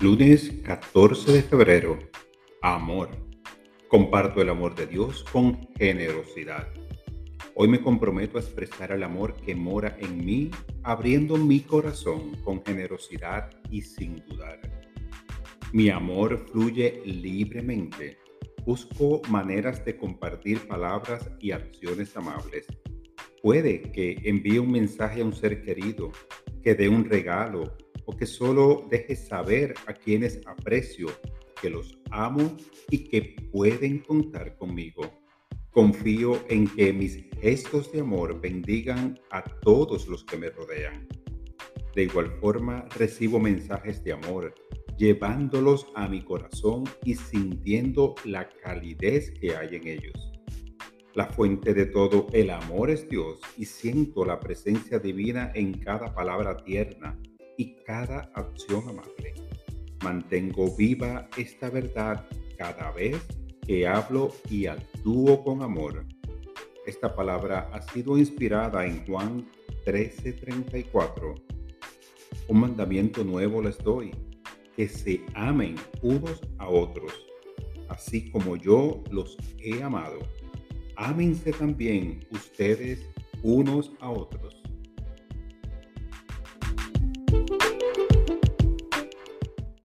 Lunes 14 de febrero. Amor. Comparto el amor de Dios con generosidad. Hoy me comprometo a expresar el amor que mora en mí, abriendo mi corazón con generosidad y sin dudar. Mi amor fluye libremente. Busco maneras de compartir palabras y acciones amables. Puede que envíe un mensaje a un ser querido, que dé un regalo que solo deje saber a quienes aprecio que los amo y que pueden contar conmigo. Confío en que mis gestos de amor bendigan a todos los que me rodean. De igual forma, recibo mensajes de amor, llevándolos a mi corazón y sintiendo la calidez que hay en ellos. La fuente de todo el amor es Dios y siento la presencia divina en cada palabra tierna, y cada acción amable. Mantengo viva esta verdad cada vez que hablo y actúo con amor. Esta palabra ha sido inspirada en Juan 13:34. Un mandamiento nuevo les doy, que se amen unos a otros, así como yo los he amado. Ámense también ustedes unos a otros.